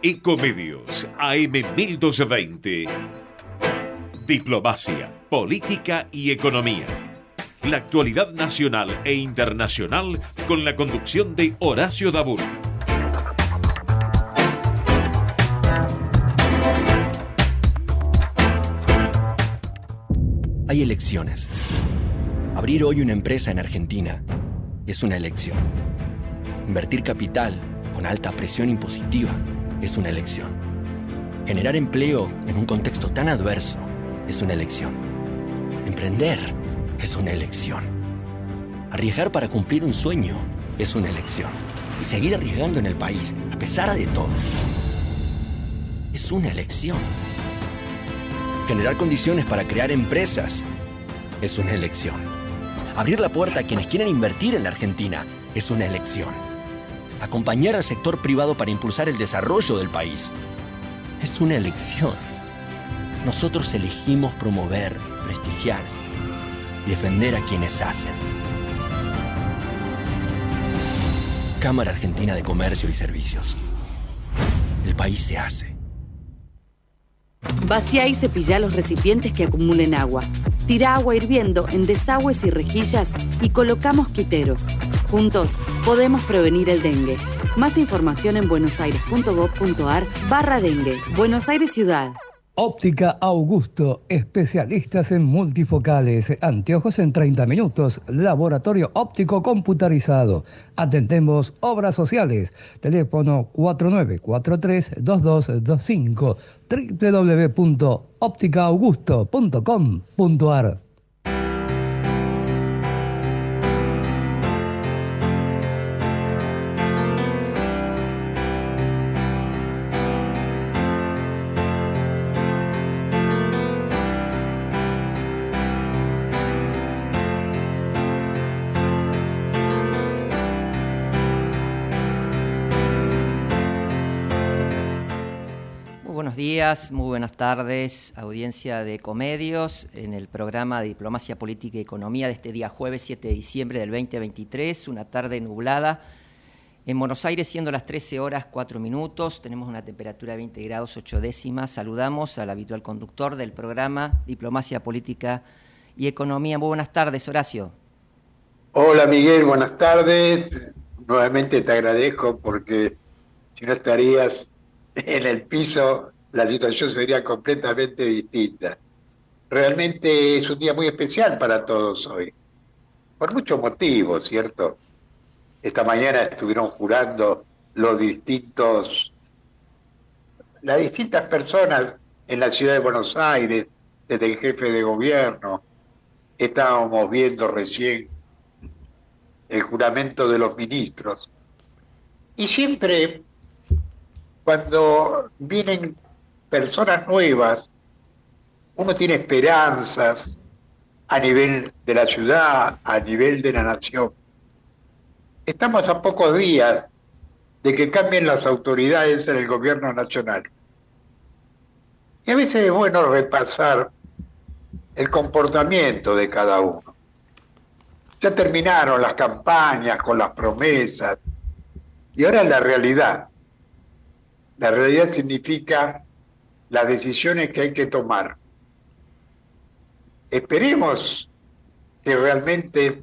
Ecomedios AM 1220. Diplomacia, política y economía. La actualidad nacional e internacional con la conducción de Horacio Dabur. Hay elecciones. Abrir hoy una empresa en Argentina es una elección. Invertir capital con alta presión impositiva es una elección. Generar empleo en un contexto tan adverso es una elección. Emprender es una elección. Arriesgar para cumplir un sueño es una elección. Y seguir arriesgando en el país, a pesar de todo, es una elección. Generar condiciones para crear empresas es una elección. Abrir la puerta a quienes quieren invertir en la Argentina es una elección. Acompañar al sector privado para impulsar el desarrollo del país es una elección. Nosotros elegimos promover, prestigiar y defender a quienes hacen. Cámara Argentina de Comercio y Servicios. El país se hace. Vacía y cepilla los recipientes que acumulen agua. Tira agua hirviendo en desagües y rejillas y coloca mosquiteros. Juntos podemos prevenir el dengue. Más información en buenosaires.gov.ar barra dengue. Buenos Aires Ciudad. Óptica Augusto, especialistas en multifocales, anteojos en 30 minutos, laboratorio óptico computarizado. Atendemos obras sociales. Teléfono 4943-2225 www.ópticaaugusto.com.ar muy buenas tardes, audiencia de Comedios, en el programa de Diplomacia Política y Economía de este día jueves 7 de diciembre del 2023, una tarde nublada. En Buenos Aires, siendo las 13 horas 4 minutos, tenemos una temperatura de 20 grados 8 décimas. Saludamos al habitual conductor del programa Diplomacia Política y Economía. Muy buenas tardes, Horacio. Hola, Miguel, buenas tardes. Nuevamente te agradezco porque si no estarías en el piso la situación sería completamente distinta. Realmente es un día muy especial para todos hoy, por muchos motivos, ¿cierto? Esta mañana estuvieron jurando los distintos, las distintas personas en la ciudad de Buenos Aires, desde el jefe de gobierno, estábamos viendo recién el juramento de los ministros. Y siempre, cuando vienen personas nuevas, uno tiene esperanzas a nivel de la ciudad, a nivel de la nación. Estamos a pocos días de que cambien las autoridades en el gobierno nacional. Y a veces es bueno repasar el comportamiento de cada uno. Ya terminaron las campañas con las promesas y ahora la realidad. La realidad significa las decisiones que hay que tomar. Esperemos que realmente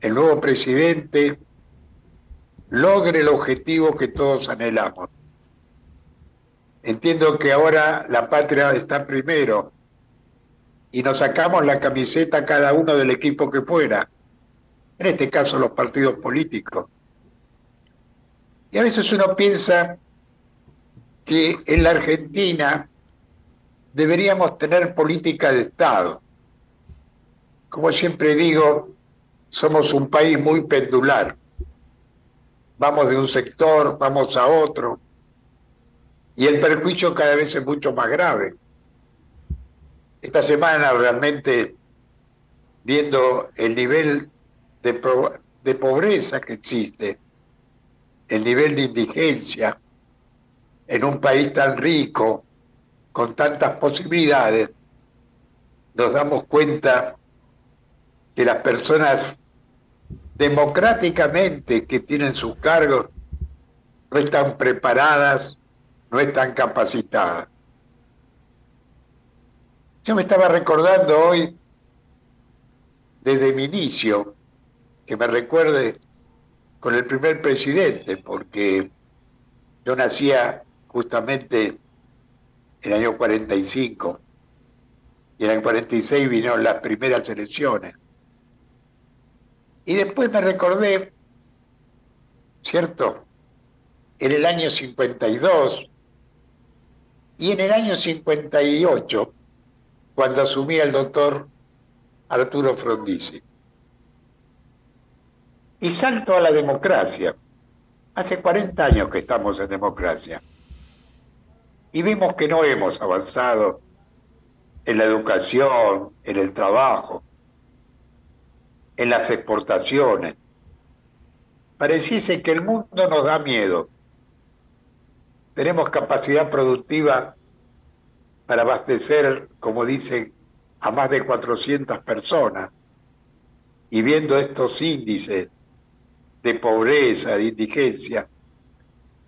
el nuevo presidente logre el objetivo que todos anhelamos. Entiendo que ahora la patria está primero y nos sacamos la camiseta cada uno del equipo que fuera, en este caso los partidos políticos. Y a veces uno piensa que en la Argentina deberíamos tener política de Estado. Como siempre digo, somos un país muy pendular. Vamos de un sector, vamos a otro, y el perjuicio cada vez es mucho más grave. Esta semana realmente, viendo el nivel de, de pobreza que existe, el nivel de indigencia, en un país tan rico, con tantas posibilidades, nos damos cuenta que las personas democráticamente que tienen sus cargos no están preparadas no están capacitadas. Yo me estaba recordando hoy, desde mi inicio, que me recuerde con el primer presidente, porque yo nacía justamente en el año 45 y en el 46 vinieron las primeras elecciones. Y después me recordé, ¿cierto? En el año 52 y en el año 58, cuando asumía el doctor Arturo Frondizi. Y salto a la democracia. Hace 40 años que estamos en democracia. Y vimos que no hemos avanzado en la educación, en el trabajo, en las exportaciones. Pareciese que el mundo nos da miedo. Tenemos capacidad productiva para abastecer, como dicen, a más de 400 personas. Y viendo estos índices de pobreza, de indigencia,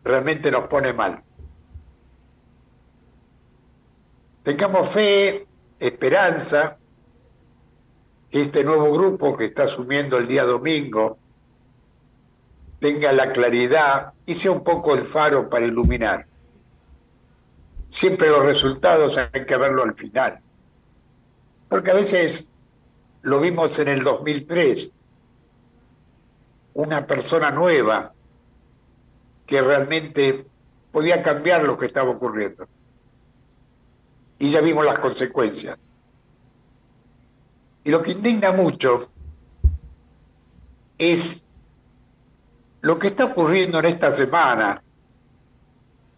realmente nos pone mal. Tengamos fe, esperanza, que este nuevo grupo que está asumiendo el día domingo tenga la claridad y sea un poco el faro para iluminar. Siempre los resultados hay que verlo al final. Porque a veces lo vimos en el 2003, una persona nueva que realmente podía cambiar lo que estaba ocurriendo. Y ya vimos las consecuencias. Y lo que indigna mucho es lo que está ocurriendo en esta semana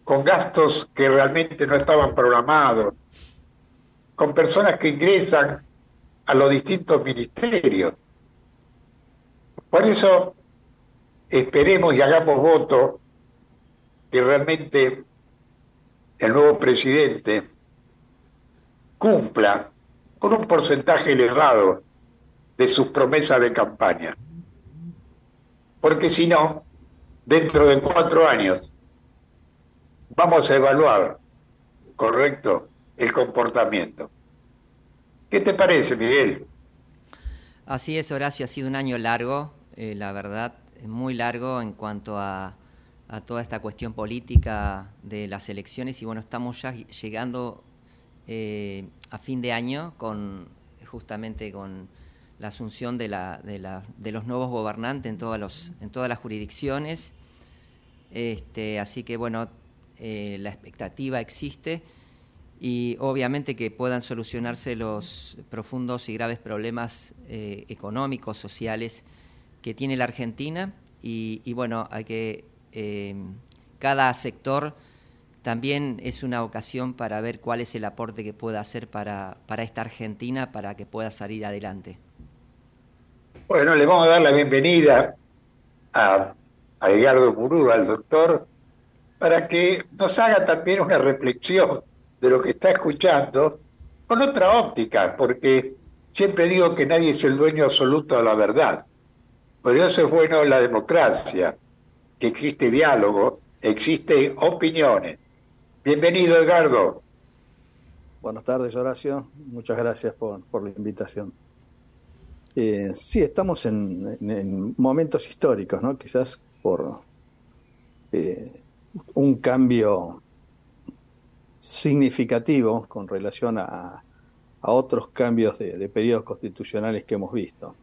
con gastos que realmente no estaban programados, con personas que ingresan a los distintos ministerios. Por eso esperemos y hagamos voto que realmente el nuevo presidente cumpla con un porcentaje elevado de sus promesas de campaña. Porque si no, dentro de cuatro años vamos a evaluar, correcto, el comportamiento. ¿Qué te parece, Miguel? Así es, Horacio, ha sido un año largo, eh, la verdad, muy largo en cuanto a, toda esta cuestión política de las elecciones y bueno, estamos ya llegando eh, a fin de año con justamente con la asunción de, la, de, la, de los nuevos gobernantes en, todos los, en todas las jurisdicciones. Este, así que bueno, eh, la expectativa existe y obviamente que puedan solucionarse los profundos y graves problemas eh, económicos, sociales que tiene la Argentina y, bueno, hay que cada sector también es una ocasión para ver cuál es el aporte que pueda hacer para, para esta Argentina para que pueda salir adelante. Bueno, le vamos a dar la bienvenida a, a Edgardo Murú, al doctor, para que nos haga también una reflexión de lo que está escuchando con otra óptica, porque siempre digo que nadie es el dueño absoluto de la verdad. Por eso es bueno la democracia, que existe diálogo, existen opiniones. Bienvenido, Edgardo. Buenas tardes, Horacio. Muchas gracias por, la invitación. Eh, sí, estamos en, en, momentos históricos, ¿no? Quizás por eh, un cambio significativo con relación a, otros cambios de, periodos constitucionales que hemos visto.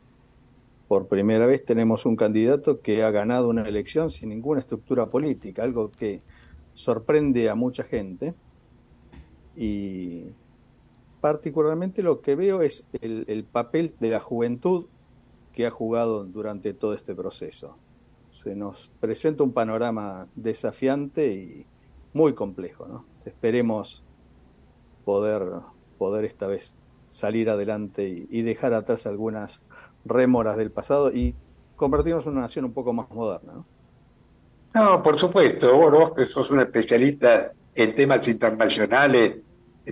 Por primera vez tenemos un candidato que ha ganado una elección sin ninguna estructura política, algo que sorprende a mucha gente. Y particularmente lo que veo es el papel de la juventud que ha jugado durante todo este proceso se nos presenta un panorama desafiante y muy complejo. ¿no? Esperemos poder, poder esta vez salir adelante y, dejar atrás algunas rémoras del pasado y convertirnos en una nación un poco más moderna. ¿no? No, por supuesto. vos que sos un especialista en temas internacionales,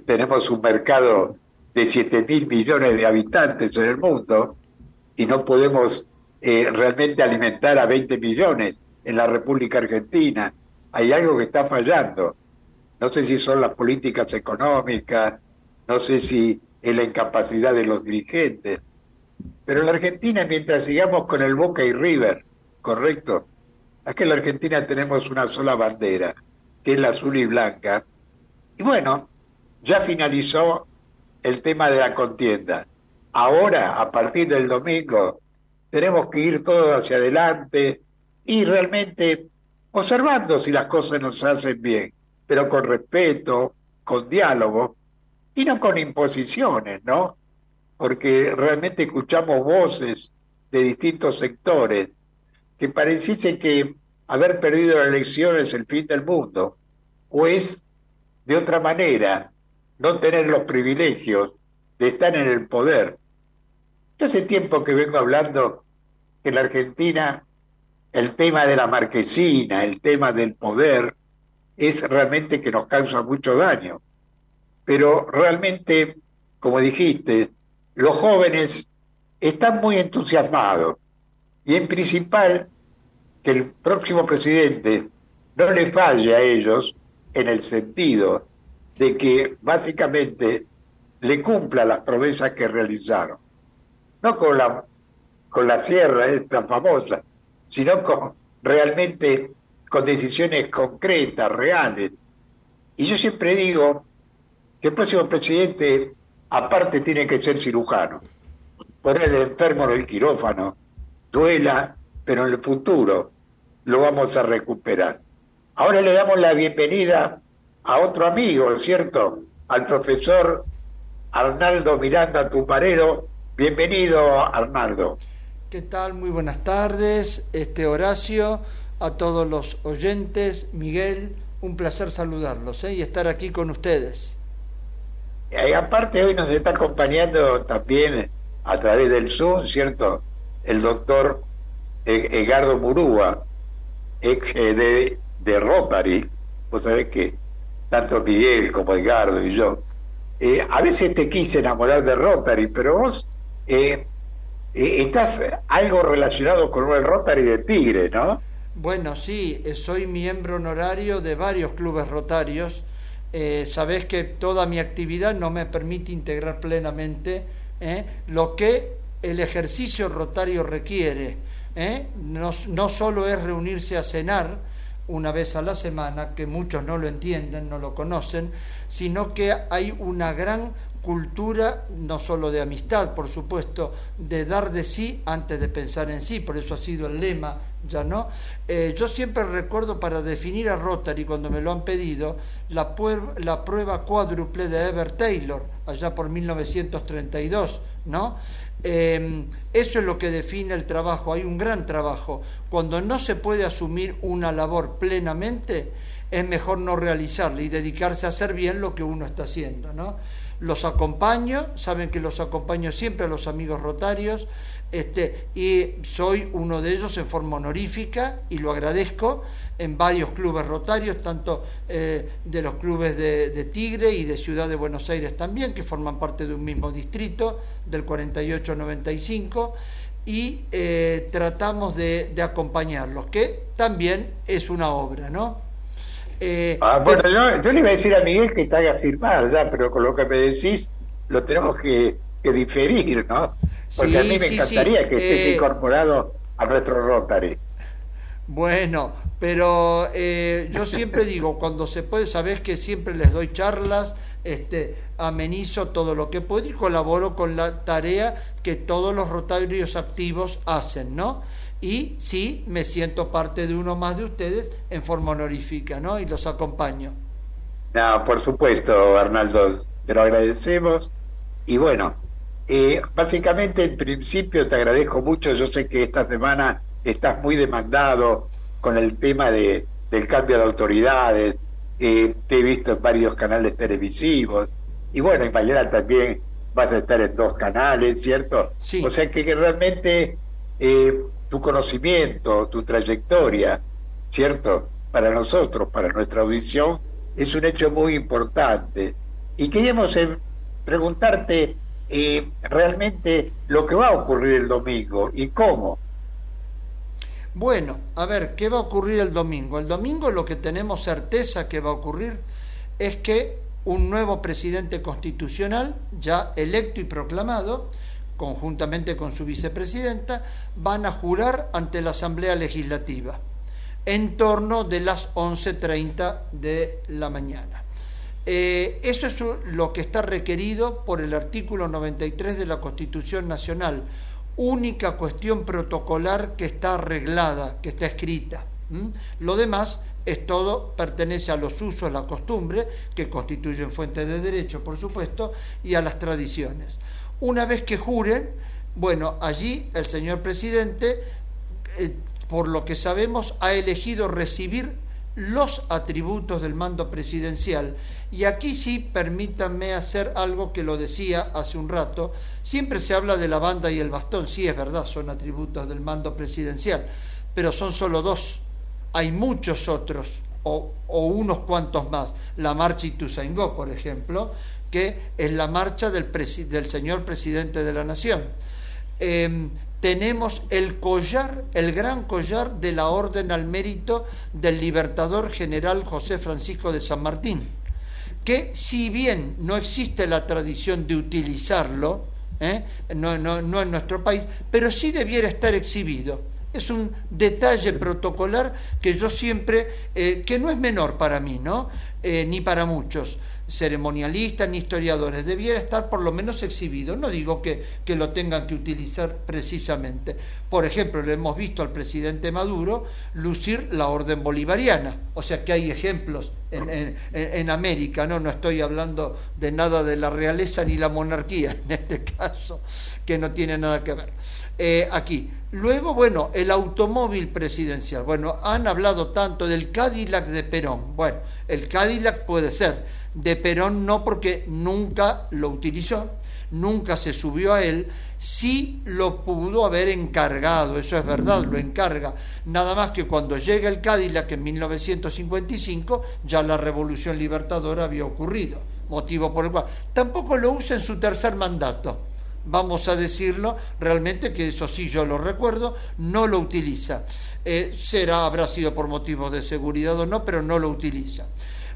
tenemos un mercado de 7 mil millones de habitantes en el mundo y no podemos eh, realmente alimentar a 20 millones en la República Argentina. Hay algo que está fallando. no sé si son las políticas económicas, no sé si es la incapacidad de los dirigentes, pero en la Argentina, mientras sigamos con el Boca y River, ¿correcto? Aquí en la Argentina tenemos una sola bandera, que es la azul y blanca. Y bueno, ya finalizó el tema de la contienda. Ahora, a partir del domingo, tenemos que ir todos hacia adelante y realmente observando si las cosas nos hacen bien, pero con respeto, con diálogo y no con imposiciones, ¿no? Porque realmente escuchamos voces de distintos sectores que pareciese que haber perdido la elección es el fin del mundo, o es de otra manera no tener los privilegios de estar en el poder. Yo hace tiempo que vengo hablando que en la Argentina el tema de la marquesina, el tema del poder, es realmente que nos causa mucho daño. Pero realmente, como dijiste, los jóvenes están muy entusiasmados y en principal que el próximo presidente no le falle a ellos en el sentido de que básicamente le cumpla las promesas que realizaron. No con la, con la sierra esta famosa, sino con realmente con decisiones concretas, reales. Y yo siempre digo que el próximo presidente, aparte, tiene que ser cirujano, poner el enfermo en el quirófano, duela, pero en el futuro lo vamos a recuperar. Ahora le damos la bienvenida a otro amigo, ¿cierto? Al profesor Arnaldo Miranda Tumbarero. Bienvenido, Arnaldo. ¿Qué tal? Muy buenas tardes. Este Horacio, a todos los oyentes, Miguel, un placer saludarlos ¿eh? y estar aquí con ustedes. Y aparte hoy nos está acompañando también a través del Zoom, ¿cierto? El doctor Edgardo Murúa, ex eh, de, de Rotary, vos sabés que tanto Miguel como Edgardo y yo, eh, a veces te quise enamorar de Rotary, pero vos eh, estás algo relacionado con el Rotary de Tigre, ¿no? Bueno, sí, soy miembro honorario de varios clubes rotarios. sabés que toda mi actividad no me permite integrar plenamente lo que el ejercicio rotario requiere ¿eh? no, no solo es reunirse a cenar una vez a la semana, que muchos no lo entienden, no lo conocen, sino que hay una gran cultura, no solo de amistad, por supuesto, de dar de sí antes de pensar en sí, por eso ha sido el lema, ya no. Eh, yo siempre recuerdo para definir a Rotary, cuando me lo han pedido, la, la prueba cuádruple de Ever Taylor, allá por 1932, ¿no? Em, eso es lo que define el trabajo, hay un gran trabajo. Cuando no se puede asumir una labor plenamente, es mejor no realizarla y dedicarse a hacer bien lo que uno está haciendo. ¿no? Los acompaño, saben que los acompaño siempre a los amigos rotarios, este, y soy uno de ellos en forma honorífica y lo agradezco en varios clubes rotarios, tanto eh, de los clubes de, Tigre y de Ciudad de Buenos Aires también, que forman parte de un mismo distrito, del 48-95, y eh, tratamos de, acompañarlos, que también es una obra, ¿no? Eh, ah, bueno, yo, le iba a decir a Miguel que te haga firmar, ya, pero con lo que me decís lo tenemos que, diferir, ¿no? Porque a mí me encantaría que estés incorporado a nuestro Rotary. Bueno, pero eh, yo siempre digo, cuando se puede, sabes que siempre les doy charlas, este, amenizo todo lo que puedo y colaboro con la tarea que todos los rotarios activos hacen, ¿no? Y sí, me siento parte de uno más de ustedes en forma honorífica, ¿no? Y los acompaño. No, por supuesto, Arnaldo, te lo agradecemos. Y bueno, eh, básicamente en principio te agradezco mucho, yo sé que esta semana estás muy demandado con el tema de, del cambio de autoridades, eh, te he visto en varios canales televisivos, y bueno, y mañana también vas a estar en dos canales, ¿cierto? Sí. O sea que, realmente eh, tu conocimiento, tu trayectoria, ¿cierto? Para nosotros, para nuestra audición, es un hecho muy importante. Y queríamos eh, preguntarte realmente lo que va a ocurrir el domingo y cómo. Bueno, a ver, ¿qué va a ocurrir el domingo? El domingo lo que tenemos certeza que va a ocurrir es que un nuevo presidente constitucional, ya electo y proclamado, conjuntamente con su vicepresidenta, van a jurar ante la Asamblea Legislativa en torno de las 11.30 de la mañana. Eh, eso es lo que está requerido por el artículo 93 de la Constitución Nacional, única cuestión protocolar que está arreglada, que está escrita. Lo demás es todo, pertenece a los usos, la costumbre, que constituyen fuente de derecho, por supuesto, y a las tradiciones. Una vez que juren, bueno, allí el señor presidente, eh, por lo que sabemos, ha elegido recibir los atributos del mando presidencial. Y aquí sí, permítanme hacer algo que lo decía hace un rato. Siempre se habla de la banda y el bastón, sí es verdad, son atributos del mando presidencial, pero son solo dos. Hay muchos otros, o, unos cuantos más. La marcha Ituzaingó, por ejemplo, que es la marcha del, del señor presidente de la Nación. Em, tenemos el collar, el gran collar de la Orden al Mérito del Libertador General José Francisco de San Martín, que si bien no existe la tradición de utilizarlo, ¿eh? no, no, no en nuestro país, pero sí debiera estar exhibido. Es un detalle protocolar que yo siempre, eh, que no es menor para mí, ¿no? Eh, ni para muchos ceremonialistas ni historiadores, debiera estar por lo menos exhibido. No digo que, que, lo tengan que utilizar precisamente. Por ejemplo, le hemos visto al presidente Maduro lucir la orden bolivariana, o sea que hay ejemplos en, en, América, ¿no? no estoy hablando de nada de la realeza ni la monarquía en este caso, que no tiene nada que ver. Eh, aquí. Luego, bueno, el automóvil presidencial. Bueno, han hablado tanto del Cadillac de Perón. Bueno, el Cadillac puede ser de Perón no porque nunca lo utilizó, nunca se subió a él, sí lo pudo haber encargado, eso es verdad, lo encarga. Nada más que cuando llega el Cadillac en 1955, ya la revolución libertadora había ocurrido, motivo por el cual tampoco lo usa en su tercer mandato. Vamos a decirlo, realmente que eso sí yo lo recuerdo, no lo utiliza. Eh, será, habrá sido por motivos de seguridad o no, pero no lo utiliza.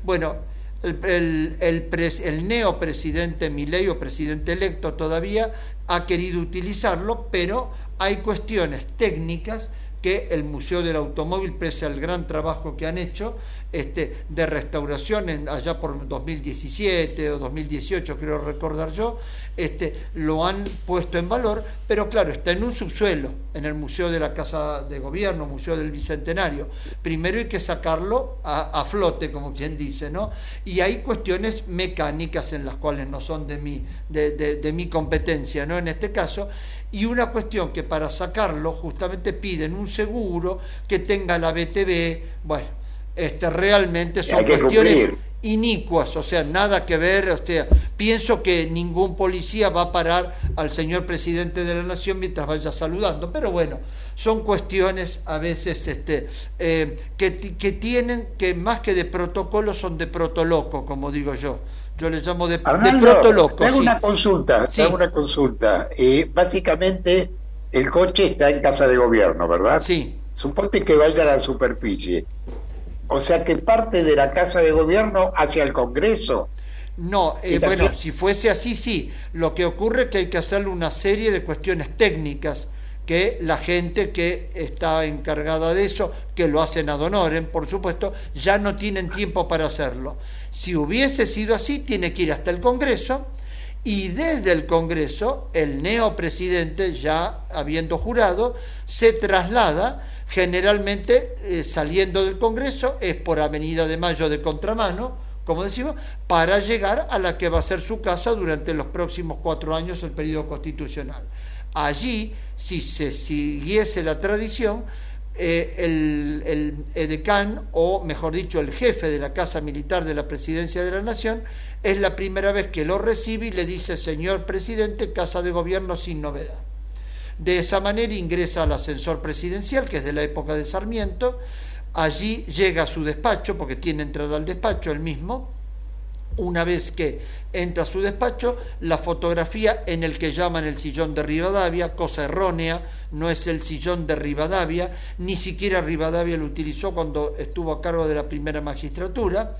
Bueno, el, el, el, neopresidente Milei o presidente electo todavía ha querido utilizarlo, pero hay cuestiones técnicas que el Museo del Automóvil, pese al gran trabajo que han hecho este, de restauración allá por 2017 o 2018, creo recordar yo, este, lo han puesto en valor, pero claro, está en un subsuelo, en el Museo de la Casa de Gobierno, Museo del Bicentenario. Primero hay que sacarlo a, flote, como quien dice, ¿no? Y hay cuestiones mecánicas en las cuales no son de mi, de, de mi competencia, ¿no? En este caso, y una cuestión que para sacarlo justamente piden un seguro que tenga la BTV, bueno, este, realmente son cuestiones inicuas, o sea, nada que ver, o sea, pienso que ningún policía va a parar al señor presidente de la nación mientras vaya saludando, pero bueno, son cuestiones a veces este, eh, que, que, tienen, que más que de protocolo son de protoloco, como digo yo. Yo le llamo de, protoloco. Hago una consulta, hago una consulta. Eh, básicamente, el coche está en casa de gobierno, ¿verdad? Sí. Suponte que vaya a la superficie. O sea que parte de la casa de gobierno hacia el Congreso. No, eh, bueno, si fuese así, sí. Lo que ocurre es que hay que hacerle una serie de cuestiones técnicas que la gente que está encargada de eso, que lo hacen ad honorem, por supuesto, ya no tienen tiempo para hacerlo. Si hubiese sido así, tiene que ir hasta el Congreso y desde el Congreso el neopresidente, ya habiendo jurado, se traslada, generalmente eh, saliendo del Congreso, es por Avenida de Mayo de contramano, como decimos, para llegar a la que va a ser su casa durante los próximos cuatro años, el periodo constitucional. Allí, si se siguiese la tradición, eh, el, el, edecán, o mejor dicho, el jefe de la Casa Militar de la Presidencia de la Nación, es la primera vez que lo recibe y le dice, señor presidente, Casa de Gobierno sin novedad. De esa manera ingresa al ascensor presidencial, que es de la época de Sarmiento, allí llega a su despacho, porque tiene entrada al despacho el mismo, una vez que entra a su despacho, la fotografía en el que llaman el sillón de Rivadavia, cosa errónea, no es el sillón de Rivadavia, ni siquiera Rivadavia lo utilizó cuando estuvo a cargo de la primera magistratura,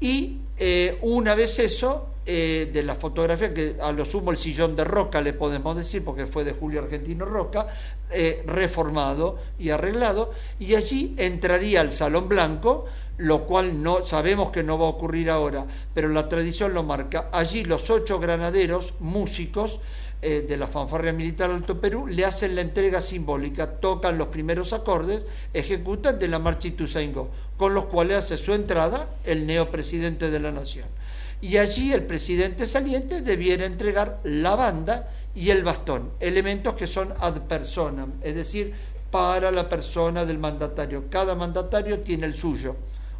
Y eh, una vez eso, eh, de la fotografía, que a lo sumo el sillón de Roca le podemos decir, porque fue de Julio Argentino Roca, eh, reformado y arreglado, y allí entraría al Salón Blanco, lo cual no sabemos que no va a ocurrir ahora, pero la tradición lo marca. Allí los ocho granaderos, músicos, eh, de la fanfarria militar Alto Perú le hacen la entrega simbólica, tocan los primeros acordes, ejecutan de la marcha Ituzaingó, con los cuales hace su entrada el neopresidente de la nación. Y allí el presidente saliente debiera entregar la banda y el bastón, elementos que son ad personam, es decir, para la persona del mandatario. Cada mandatario tiene el suyo.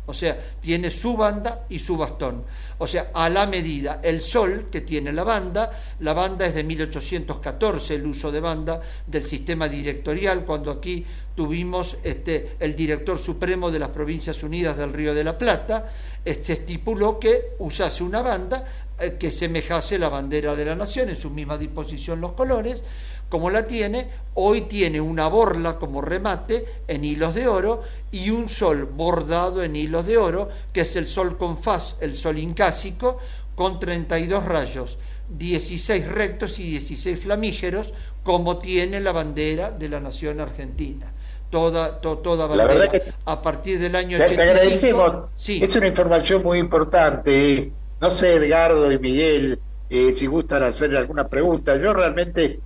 O sea, tiene su banda y su bastón. O sea, a la medida. El sol que tiene la banda, la banda es de 1814, el uso de banda del sistema directorial, cuando aquí tuvimos este, el director supremo de las Provincias Unidas del Río de la Plata, este, estipuló que usase una banda eh, que semejase la bandera de la nación, en su misma disposición los colores, como la tiene, hoy tiene una borla como remate en hilos de oro y un sol bordado en hilos de oro, que es el sol con faz, el sol incásico, con 32 rayos, 16 rectos y 16 flamígeros, como tiene la bandera de la nación argentina. Toda, toda bandera. a partir del año 85. Sí. Es una información muy importante. No sé, Edgardo y Miguel, eh, si gustan hacer alguna pregunta. Yo realmente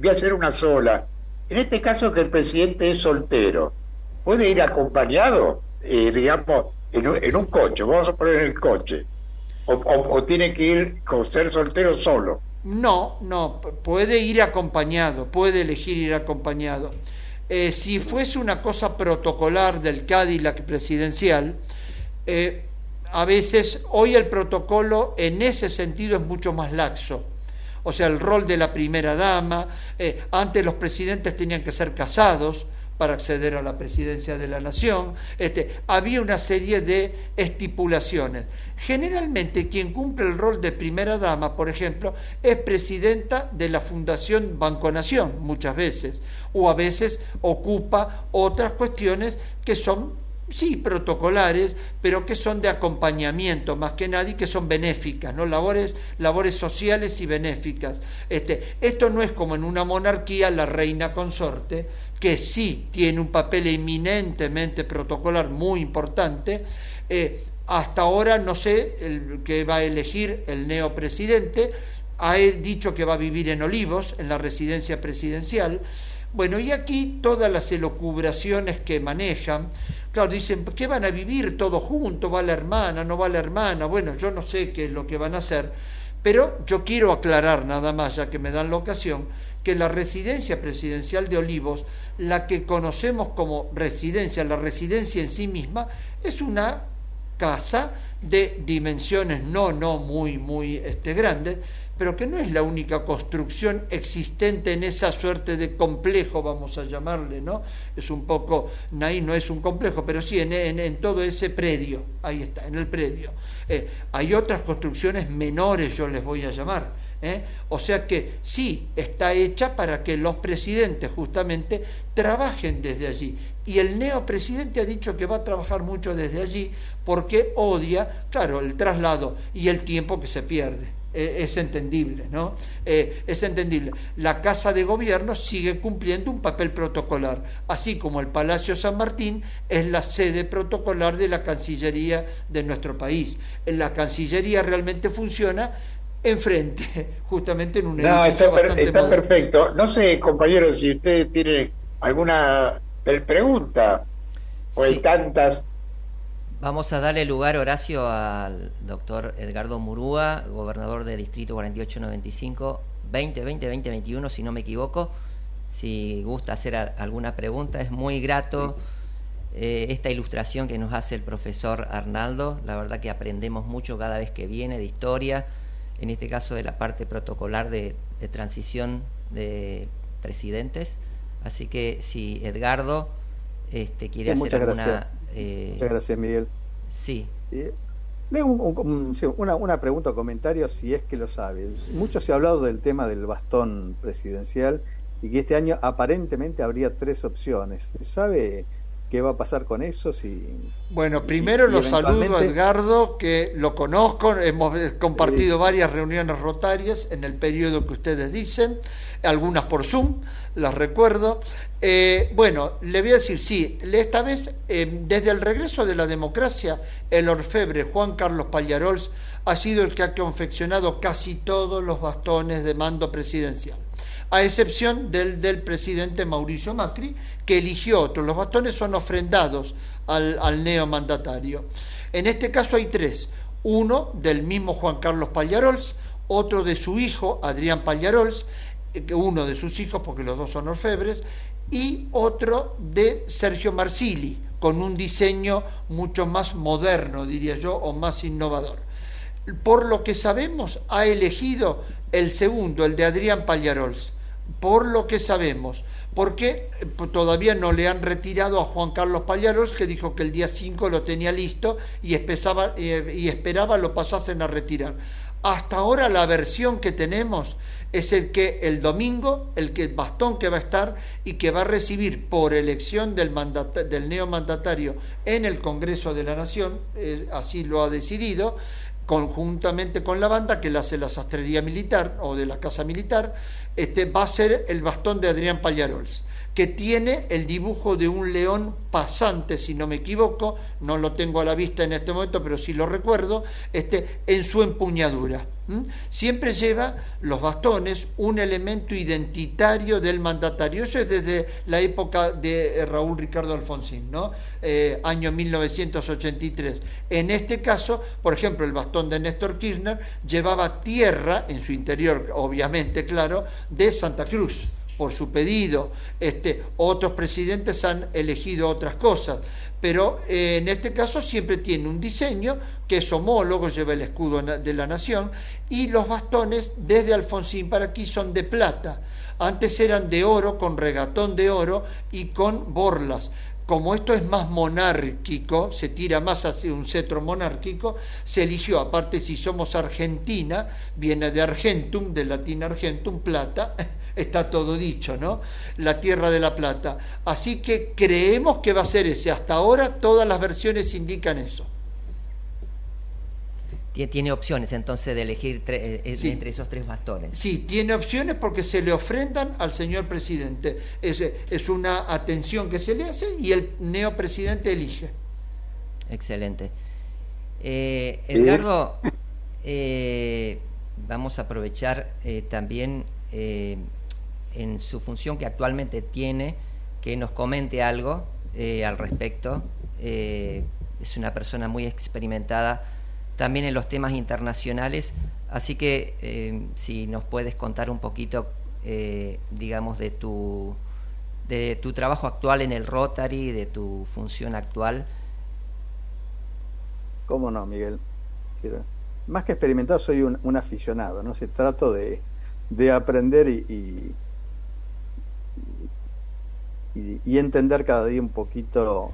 voy a hacer una sola. En este caso que el presidente es soltero, ¿puede ir acompañado, eh, digamos, en un, coche? Vamos a poner el coche. O, tiene que ir con ser soltero solo? No, no, puede ir acompañado, puede elegir ir acompañado. Eh, si fuese una cosa protocolar del Cadillac presidencial, eh, a veces hoy el protocolo en ese sentido es mucho más laxo o sea, el rol de la primera dama. Eh, antes los presidentes tenían que ser casados para acceder a la presidencia de la nación. Este, había una serie de estipulaciones. Generalmente quien cumple el rol de primera dama, por ejemplo, es presidenta de la Fundación Banco Nación, muchas veces, o a veces ocupa otras cuestiones que son sí, protocolares, pero que son de acompañamiento más que nadie, que son benéficas, ¿no? Labores, labores sociales y benéficas. Este, esto no es como en una monarquía la reina consorte, que sí tiene un papel eminentemente protocolar muy importante. Eh, hasta ahora no sé el que va a elegir el neopresidente, ha dicho que va a vivir en Olivos, en la residencia presidencial. Bueno, y aquí todas las elucubraciones que manejan, Claro, dicen, ¿qué van a vivir todos juntos? ¿Va la hermana? ¿No va la hermana? Bueno, yo no sé qué es lo que van a hacer, pero yo quiero aclarar nada más, ya que me dan la ocasión, que la residencia presidencial de Olivos, la que conocemos como residencia, la residencia en sí misma, es una casa de dimensiones no, no muy, muy este, grandes, pero que no es la única construcción existente en esa suerte de complejo, vamos a llamarle, ¿no? Es un poco, ahí no es un complejo, pero sí en, todo ese predio, ahí está, en el predio. Eh, hay otras construcciones menores, yo les voy a llamar. ¿eh? O sea que sí, está hecha para que los presidentes justamente trabajen desde allí. Y el neopresidente ha dicho que va a trabajar mucho desde allí porque odia, claro, el traslado y el tiempo que se pierde. Eh, es entendible, ¿no? Eh, es entendible. La Casa de Gobierno sigue cumpliendo un papel protocolar, así como el Palacio San Martín es la sede protocolar de la Cancillería de nuestro país. La Cancillería realmente funciona enfrente, justamente en un No, está, perfecto. No sé, compañeros, si usted tiene alguna pregunta o hay tantas Vamos a darle lugar, Horacio, al doctor Edgardo Murúa, gobernador del Distrito 4895, 2020-2021, si no me equivoco. Si gusta hacer alguna pregunta, es muy grato eh, esta ilustración que nos hace el profesor Arnaldo. La verdad que aprendemos mucho cada vez que viene de historia, en este caso de la parte protocolar de, transición de presidentes. Así que si Edgardo este, quiere hacer alguna eh, Muchas gracias, Miguel. Sí. una, una, pregunta o comentario, si es que lo sabe. Mucho se ha hablado del tema del bastón presidencial y que este año aparentemente habría tres opciones. ¿Sabe ¿Qué va a pasar con eso? Si, bueno, primero lo saludo a Edgardo, que lo conozco, hemos compartido varias reuniones rotarias en el periodo que ustedes dicen, algunas por Zoom, las recuerdo. Eh, bueno, le voy a decir, sí, esta vez, eh, desde el regreso de la democracia, el orfebre Juan Carlos Pallarols ha sido el que ha confeccionado casi todos los bastones de mando presidencial a excepción del del presidente Mauricio Macri, que eligió otro. Los bastones son ofrendados al, al neomandatario. En este caso hay tres. Uno del mismo Juan Carlos Pallarols, otro de su hijo, Adrián Pallarols, eh, uno de sus hijos, porque los dos son orfebres, y otro de Sergio Marsili, con un diseño mucho más moderno, diría yo, o más innovador. Por lo que sabemos, ha elegido el segundo, el de Adrián Pallarols por lo que sabemos, porque todavía no le han retirado a Juan Carlos Pallaros, que dijo que el día 5 lo tenía listo y, esperaba, eh, y esperaba lo pasasen a retirar. Hasta ahora la versión que tenemos es el que el domingo, el que bastón que va a estar y que va a recibir por elección del, del neomandatario en el Congreso de la Nación, eh, así lo ha decidido, conjuntamente con la banda que la hace la sastrería militar o de la casa militar, este, va a ser el bastón de Adrián Pallarols, que tiene el dibujo de un león pasante, si no me equivoco, no lo tengo a la vista en este momento, pero sí lo recuerdo, este, en su empuñadura. Siempre lleva los bastones un elemento identitario del mandatario. Eso es desde la época de Raúl Ricardo Alfonsín, ¿no? Eh, año 1983. En este caso, por ejemplo, el bastón de Néstor Kirchner llevaba tierra en su interior, obviamente, claro, de Santa Cruz por su pedido. Este, otros presidentes han elegido otras cosas, pero eh, en este caso siempre tiene un diseño que es homólogo, lleva el escudo de la nación, y los bastones desde Alfonsín para aquí son de plata. Antes eran de oro, con regatón de oro y con borlas como esto es más monárquico, se tira más hacia un cetro monárquico, se eligió, aparte si somos Argentina, viene de Argentum, de latín Argentum, plata, está todo dicho, ¿no? La tierra de la plata. Así que creemos que va a ser ese. Hasta ahora todas las versiones indican eso. Tiene opciones entonces de elegir eh, entre esos tres bastones. Sí, tiene opciones porque se le ofrendan al señor presidente. Es, es una atención que se le hace y el neopresidente elige. Excelente. Eh, Edgardo, eh, vamos a aprovechar eh, también en su función que actualmente tiene, que nos comente algo eh, al respecto. Eh, es una persona muy experimentada también en los temas internacionales, así que eh, si nos puedes contar un poquito, digamos, de tu, de tu trabajo actual en el Rotary, de tu función actual. ¿Cómo no, Miguel? más que experimentado, soy un, aficionado, ¿no? Se trato de, de aprender y, entender cada día un poquito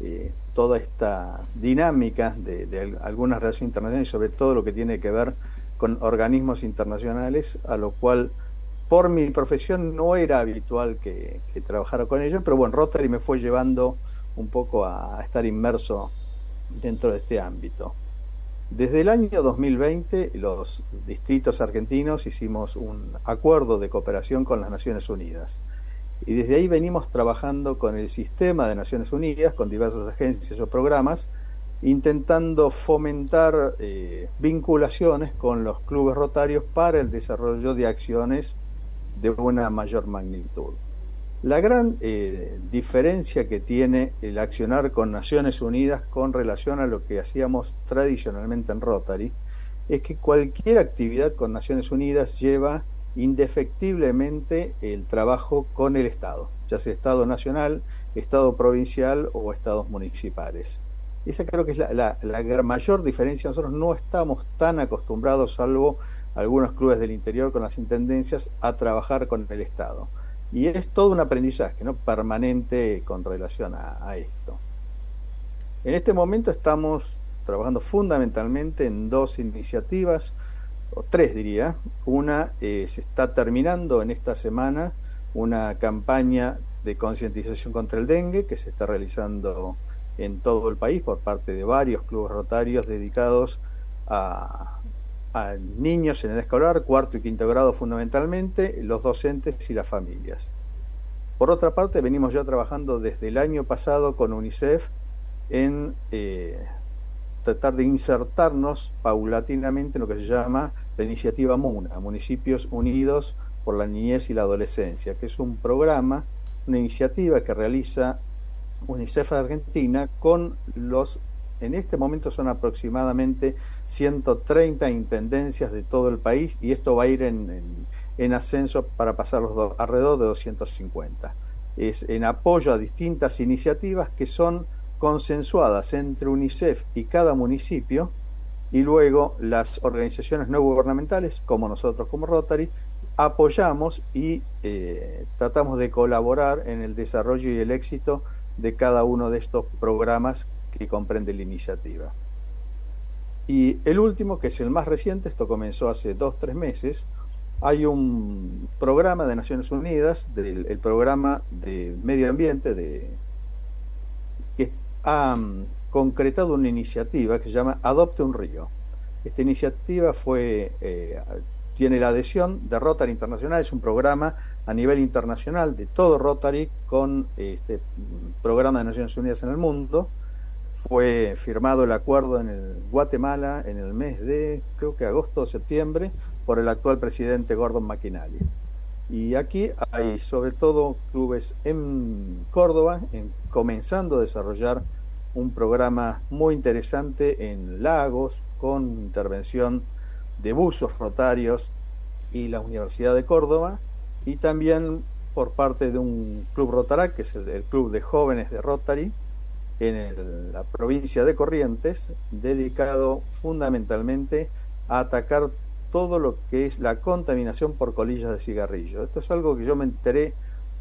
eh, toda esta dinámica de, algunas relaciones internacionales y sobre todo lo que tiene que ver con organismos internacionales, a lo cual por mi profesión no era habitual que, trabajara con ellos, pero bueno, Rotary me fue llevando un poco a, a estar inmerso dentro de este ámbito. Desde el año 2020, los distritos argentinos hicimos un acuerdo de cooperación con las Naciones Unidas. Y desde ahí venimos trabajando con el sistema de Naciones Unidas, con diversas agencias o programas, intentando fomentar eh, vinculaciones con los clubes rotarios para el desarrollo de acciones de una mayor magnitud. La gran eh, diferencia que tiene el accionar con Naciones Unidas con relación a lo que hacíamos tradicionalmente en Rotary es que cualquier actividad con Naciones Unidas lleva indefectiblemente el trabajo con el Estado, ya sea Estado nacional, Estado provincial o Estados municipales. Esa creo que es la, mayor diferencia. Nosotros no estamos tan acostumbrados, salvo algunos clubes del interior con las intendencias, a trabajar con el Estado. Y es todo un aprendizaje ¿no? permanente con relación a esto. En este momento estamos trabajando fundamentalmente en dos iniciativas o tres diría. Una, eh, se está terminando en esta semana una campaña de concientización contra el dengue que se está realizando en todo el país por parte de varios clubes rotarios dedicados a, niños en el escolar, cuarto y quinto grado fundamentalmente, los docentes y las familias. Por otra parte, venimos ya trabajando desde el año pasado con UNICEF en eh, tratar de insertarnos paulatinamente en lo que se llama la iniciativa MUNA, Municipios Unidos por la Niñez y la Adolescencia, que es un programa, una iniciativa que realiza UNICEF Argentina con los, en este momento son aproximadamente 130 intendencias de todo el país y esto va a ir en en ascenso para pasar los alrededor de 250. Es en apoyo a distintas iniciativas que son consensuadas entre UNICEF y cada municipio y luego las organizaciones no gubernamentales, como nosotros como Rotary, apoyamos y eh, tratamos de colaborar en el desarrollo y el éxito de cada uno de estos programas que comprende la iniciativa. Y el último, que es el más reciente, esto comenzó hace dos, tres meses, hay un programa de Naciones Unidas, del, el programa de medio ambiente, de, que ha concretado una iniciativa que se llama Adopte un Río. Esta iniciativa fue, eh, tiene la adhesión de Rotary Internacional, es un programa a nivel internacional de todo Rotary con este programa de Naciones Unidas en el mundo. Fue firmado el acuerdo en el Guatemala en el mes de, creo que agosto o septiembre, por el actual presidente Gordon McInally. Y aquí hay sobre todo clubes en Córdoba en, comenzando a desarrollar un programa muy interesante en lagos con intervención de buzos rotarios y la Universidad de Córdoba y también por parte de un club Rotarac, que es el, club de jóvenes de Rotary en la provincia de Corrientes, dedicado fundamentalmente a atacar todo lo que es la contaminación por colillas de cigarrillo. Esto es algo que yo me enteré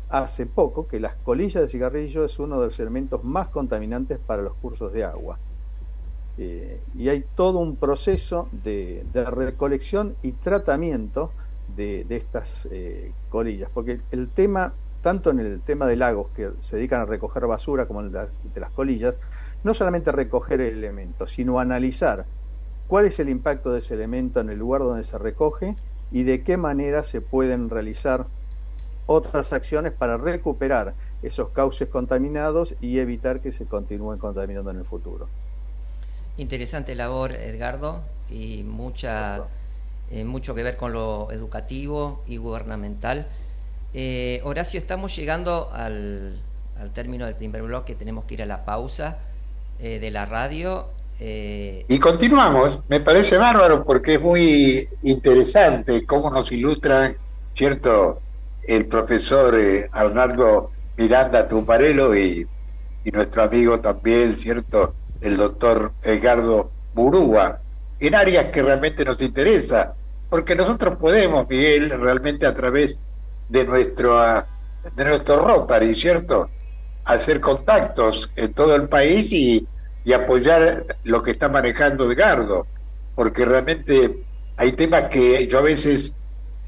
hace poco, que las colillas de cigarrillo es uno de los elementos más contaminantes para los cursos de agua. Eh, y hay todo un proceso de, recolección y tratamiento de, estas eh, colillas, porque el tema, tanto en el tema de lagos que se dedican a recoger basura como en el de las colillas, no solamente recoger el elemento, sino analizar cuál es el impacto de ese elemento en el lugar donde se recoge y de qué manera se pueden realizar otras acciones para recuperar esos cauces contaminados y evitar que se continúen contaminando en el futuro. Interesante labor, Edgardo, y mucha, eh, mucho que ver con lo educativo y gubernamental. Eh, Horacio, estamos llegando al, término del primer bloque, tenemos que ir a la pausa eh, de la radio eh, y continuamos, me parece bárbaro porque es muy interesante cómo nos ilustra, ¿cierto? El profesor eh, Arnaldo Miranda Tuparelo y, y, nuestro amigo también, ¿cierto? El doctor Edgardo Burúa, en áreas que realmente nos interesa, porque nosotros podemos, Miguel, realmente a través de nuestro, de nuestro Rotary, ¿cierto? Hacer contactos en todo el país y y apoyar lo que está manejando Edgardo, porque realmente hay temas que yo a veces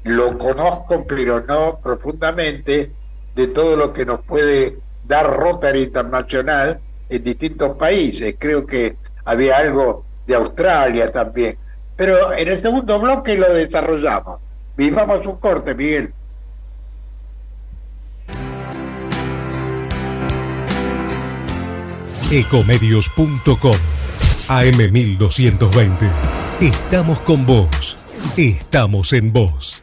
lo conozco, pero no profundamente, de todo lo que nos puede dar Rotary Internacional en distintos países. Creo que había algo de Australia también. Pero en el segundo bloque lo desarrollamos. Vivamos un corte, Miguel. Ecomedios.com AM1220. Estamos con vos. Estamos en vos.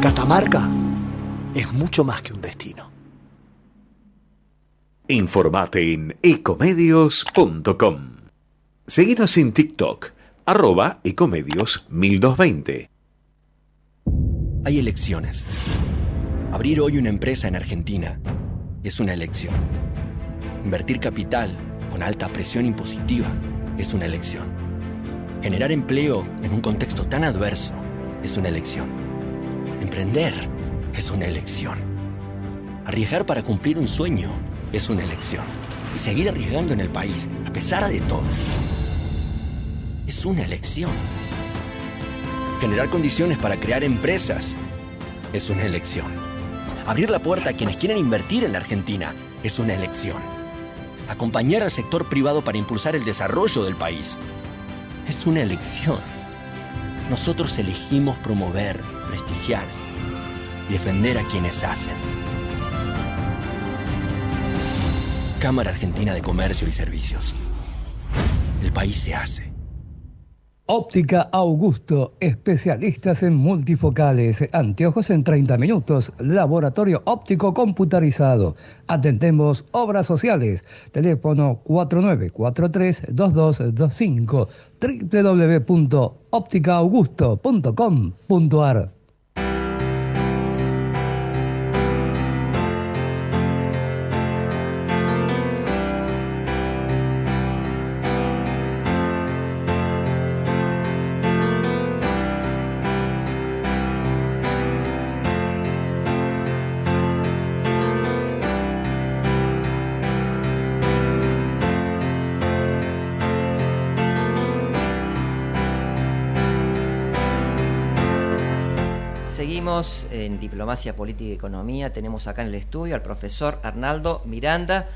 Catamarca es mucho más que un destino. Informate en ecomedios.com. Seguinos en TikTok, arroba ecomedios 1220. Hay elecciones. Abrir hoy una empresa en Argentina es una elección. Invertir capital con alta presión impositiva es una elección. Generar empleo en un contexto tan adverso es una elección. Emprender es una elección. Arriesgar para cumplir un sueño es una elección. Y seguir arriesgando en el país, a pesar de todo, es una elección. Generar condiciones para crear empresas es una elección. Abrir la puerta a quienes quieren invertir en la Argentina es una elección. Acompañar al sector privado para impulsar el desarrollo del país es una elección. Nosotros elegimos promover, prestigiar y defender a quienes hacen. Cámara Argentina de Comercio y Servicios. El país se hace. Óptica Augusto, especialistas en multifocales, anteojos en 30 minutos, laboratorio óptico computarizado. Atendemos obras sociales. Teléfono 4943-2225 www.ópticaaugusto.com.ar En Diplomacia Política y Economía. Tenemos acá en el estudio al profesor Arnaldo Miranda,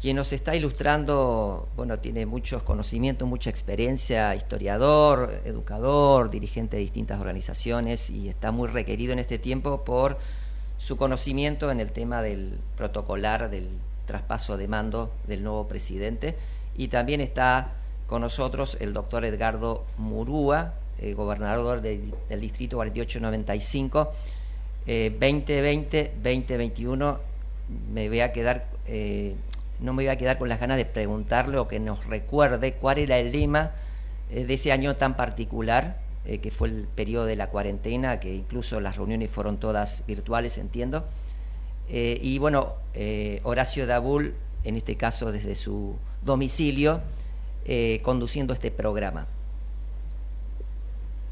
quien nos está ilustrando, bueno, tiene muchos conocimientos, mucha experiencia, historiador, educador, dirigente de distintas organizaciones y está muy requerido en este tiempo por su conocimiento en el tema del protocolar, del traspaso de mando del nuevo presidente. Y también está con nosotros el doctor Edgardo Murúa, eh, gobernador del distrito 4895, 2020-2021, me voy a quedar, eh, no me voy a quedar con las ganas de preguntarle o que nos recuerde cuál era el lema eh, de ese año tan particular, que fue el periodo de la cuarentena, que incluso las reuniones fueron todas virtuales, entiendo. y bueno, Horacio Dabul, en este caso desde su domicilio, conduciendo este programa.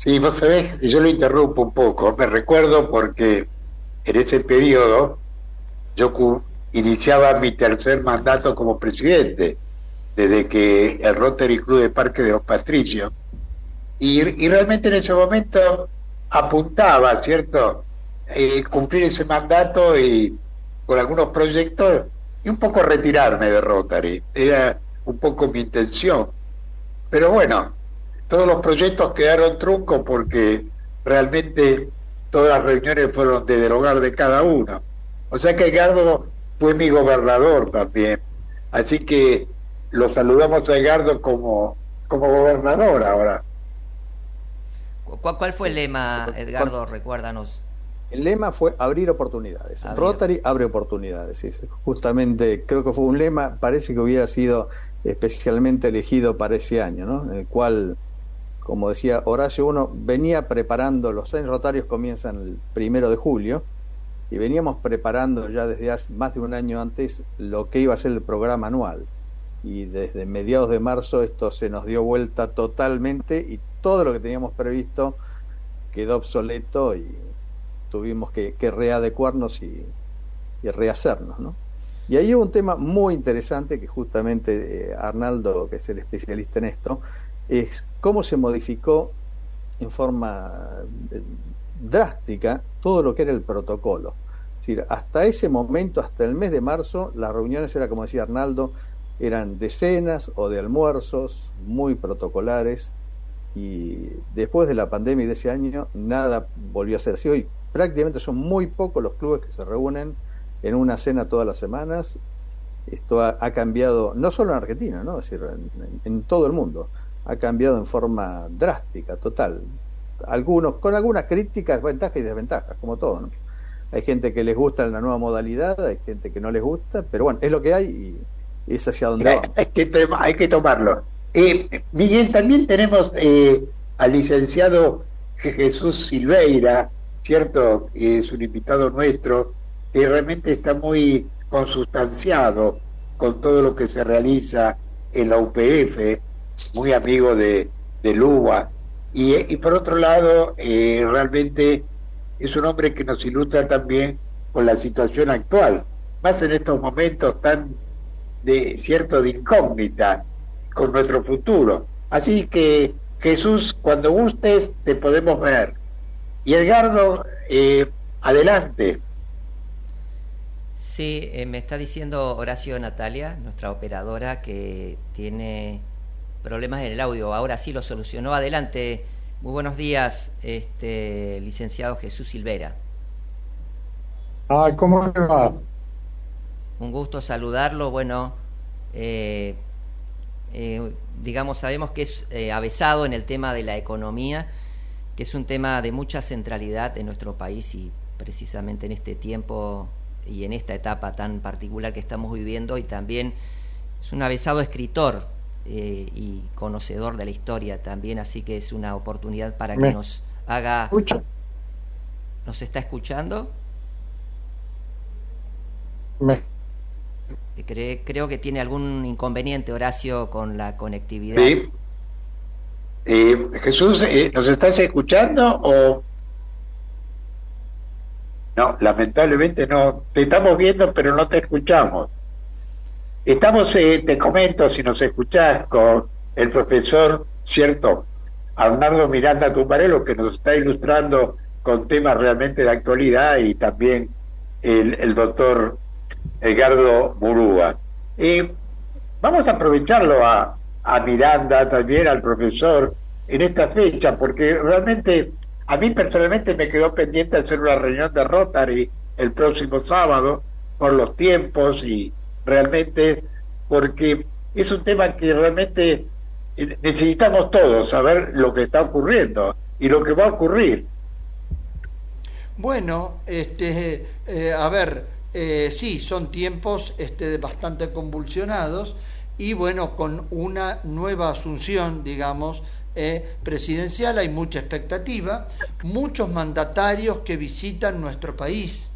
Sí, vos sabés, yo lo interrumpo un poco. Me recuerdo porque en ese periodo yo iniciaba mi tercer mandato como presidente, desde que el Rotary Club de Parque de los Patricios. Y, realmente en ese momento apuntaba, ¿cierto? Eh, cumplir ese mandato y con algunos proyectos y un poco retirarme de Rotary. Era un poco mi intención. Pero bueno, todos los proyectos quedaron truncos porque realmente todas las reuniones fueron de derogar de cada uno. O sea que Edgardo fue mi gobernador también. Así que lo saludamos a Edgardo como, como gobernador ahora. ¿Cuál, fue el lema, Edgardo? Recuérdanos. El lema fue abrir oportunidades. Rotary abre oportunidades. Justamente creo que fue un lema, parece que hubiera sido especialmente elegido para ese año, ¿no? En el cual como decía Horacio, uno venía preparando, los años rotarios comienzan el primero de julio, y veníamos preparando ya desde hace más de un año antes lo que iba a ser el programa anual. Y desde mediados de marzo esto se nos dio vuelta totalmente y todo lo que teníamos previsto quedó obsoleto y tuvimos que, readecuarnos y, rehacernos. ¿no? Y ahí hubo un tema muy interesante que justamente eh, Arnaldo, que es el especialista en esto, es cómo se modificó en forma eh, drástica todo lo que era el protocolo. Es decir, hasta ese momento, hasta el mes de marzo, las reuniones eran, como decía Arnaldo, eran decenas o de almuerzos muy protocolares y después de la pandemia de ese año nada volvió a ser así. Hoy prácticamente son muy pocos los clubes que se reúnen en una cena todas las semanas. Esto ha, cambiado, no solo en Argentina, ¿no? es decir, en, todo el mundo. Ha cambiado en forma drástica, total. Algunos, con algunas críticas, ventajas y desventajas, como todo. ¿no? Hay gente que les gusta la nueva modalidad, hay gente que no les gusta, pero bueno, es lo que hay y es hacia donde vamos. Hay que, hay que tomarlo. Eh, Miguel, también tenemos eh, al licenciado Jesús Silveira, ¿cierto? Es un invitado nuestro que realmente está muy consustanciado con todo lo que se realiza en la UPF, muy amigo de, de Luba. Y, por otro lado, eh, realmente es un hombre que nos ilustra también con la situación actual, más en estos momentos tan de cierto de incógnita con nuestro futuro. Así que Jesús, cuando gustes, te podemos ver. Y Edgardo, eh, adelante. Sí, eh, me está diciendo Horacio Natalia, nuestra operadora, que tiene problemas en el audio. Ahora sí lo solucionó. Adelante. Muy buenos días, este licenciado Jesús Silvera. Ah, ¿cómo le va? Un gusto saludarlo. Bueno, eh, eh, digamos, sabemos que es eh, avesado en el tema de la economía, que es un tema de mucha centralidad en nuestro país y precisamente en este tiempo y en esta etapa tan particular que estamos viviendo y también es un avesado escritor eh, y conocedor de la historia también, así que es una oportunidad para que nos haga... ¿Nos está escuchando? Me creo que tiene algún inconveniente, Horacio, con la conectividad. Sí. Eh, Jesús, eh, ¿nos estás escuchando o...? No, lamentablemente no. Te estamos viendo, pero no te escuchamos. Estamos, eh, te comento, si nos escuchás, con el profesor, ¿cierto? Arnaldo Miranda Tumbarelo, que nos está ilustrando con temas realmente de actualidad, y también el, doctor Edgardo Murúa. Y vamos a aprovecharlo a, a Miranda, también al profesor, en esta fecha, porque realmente a mí personalmente me quedó pendiente hacer una reunión de Rotary el próximo sábado por los tiempos y realmente porque es un tema que realmente necesitamos todos saber lo que está ocurriendo y lo que va a ocurrir. Bueno, este, eh, a ver, eh, sí, son tiempos este, bastante convulsionados y bueno, con una nueva asunción, digamos, eh, presidencial hay mucha expectativa, muchos mandatarios que visitan nuestro país,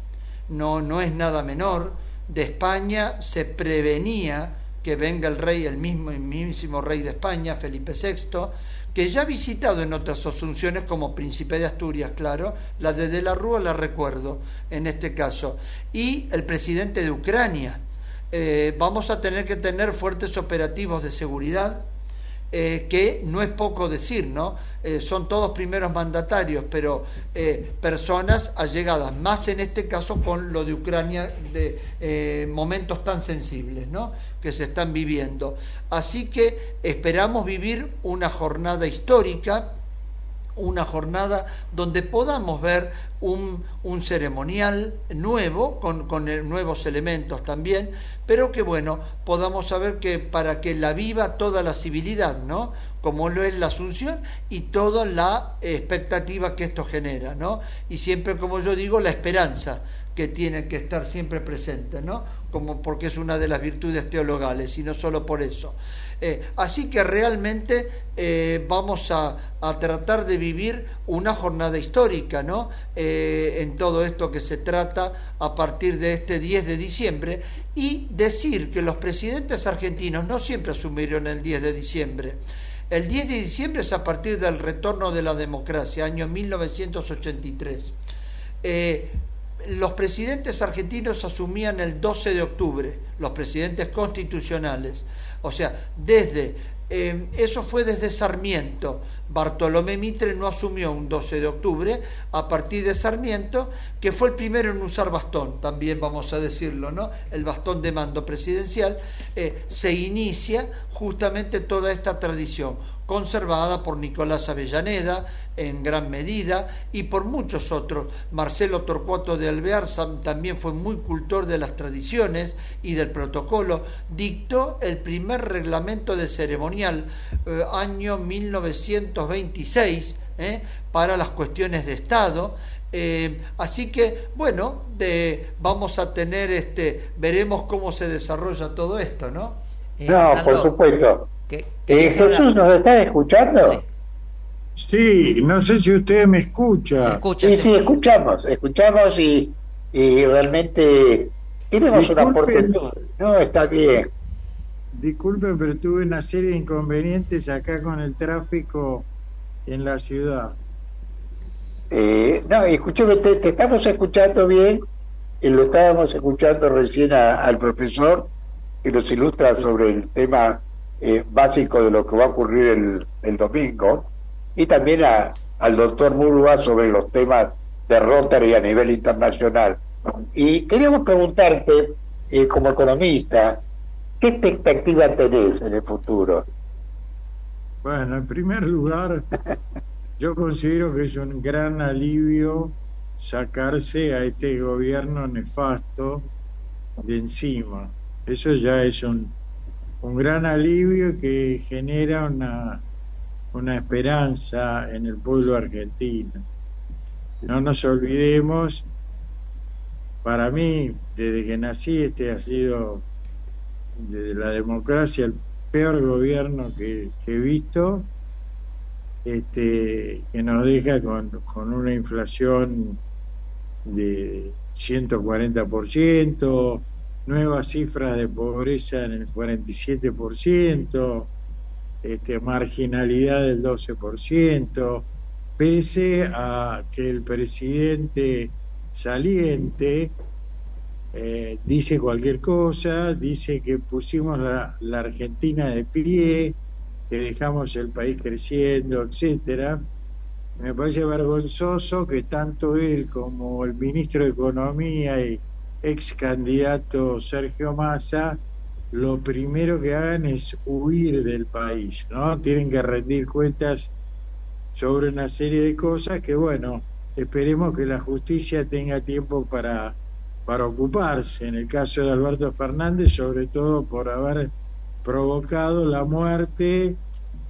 no, no es nada menor, de España se prevenía que venga el rey, el mismo, el mismísimo rey de España, Felipe VI, que ya ha visitado en otras asunciones como Príncipe de Asturias, claro, la de la Rúa la recuerdo en este caso, y el presidente de Ucrania. Eh, vamos a tener que tener fuertes operativos de seguridad, eh, que no es poco decir, ¿no? Eh, son todos primeros mandatarios, pero personas allegadas, más en este caso con lo de Ucrania, de momentos tan sensibles, ¿no? que se están viviendo. Así que esperamos vivir una jornada histórica, una jornada donde podamos ver un, ceremonial nuevo, con, con, nuevos elementos también, pero que bueno, podamos saber que para que la viva toda la civilidad, ¿no? Como lo es la Asunción y toda la expectativa que esto genera, ¿no? Y siempre, como yo digo, la esperanza que tiene que estar siempre presente, ¿no? como porque es una de las virtudes teologales y no solo por eso. Eh, así que realmente eh, vamos a, tratar de vivir una jornada histórica ¿no? Eh, en todo esto que se trata a partir de este 10 de diciembre y decir que los presidentes argentinos no siempre asumieron el 10 de diciembre. El 10 de diciembre es a partir del retorno de la democracia, año 1983 los presidentes argentinos asumían el 12 de octubre, los presidentes constitucionales. O sea, desde, eh, eso fue desde Sarmiento, Bartolomé Mitre no asumió un 12 de octubre a partir de Sarmiento, que fue el primero en usar bastón, también vamos a decirlo, ¿no? El bastón de mando presidencial, eh, se inicia justamente toda esta tradición conservada por Nicolás Avellaneda en gran medida y por muchos otros. Marcelo Torcuato de Alvear también fue muy cultor de las tradiciones y del protocolo. Dictó el primer reglamento de ceremonial eh, año 1926 eh, para las cuestiones de Estado. Eh, así que, bueno, de, vamos a tener, este, veremos cómo se desarrolla todo esto, ¿no? no, por supuesto. Jesús, ¿nos está escuchando? Sí. no sé si usted me escucha. sí, sí, escuchamos, escuchamos y, y realmente tenemos una oportunidad. No, está bien. Disculpen, pero tuve una serie de inconvenientes acá con el tráfico en la ciudad. Eh, no, escúchame, te, estamos escuchando bien, y lo estábamos escuchando recién al profesor que nos ilustra sobre el tema eh, básico de lo que va a ocurrir el, el domingo, y también a, al doctor Murúa sobre los temas de Rotary a nivel internacional. Y queríamos preguntarte, eh, como economista, ¿qué expectativa tenés en el futuro? Bueno, en primer lugar, yo considero que es un gran alivio sacarse a este gobierno nefasto de encima. Eso ya es un, un gran alivio que genera una, una esperanza en el pueblo argentino. No nos olvidemos, para mí, desde que nací, este ha sido, desde la democracia, el peor gobierno que, he visto, este, que nos deja con, con una inflación de 140%, nuevas cifras de pobreza en el 47%, este, marginalidad del 12%, pese a que el presidente saliente eh, dice cualquier cosa, dice que pusimos la, la, Argentina de pie, que dejamos el país creciendo, etcétera. Me parece vergonzoso que tanto él como el ministro de Economía y ex candidato Sergio Massa lo primero que hagan es huir del país, ¿no? Tienen que rendir cuentas sobre una serie de cosas que, bueno, esperemos que la justicia tenga tiempo para, para ocuparse. En el caso de Alberto Fernández, sobre todo por haber provocado la muerte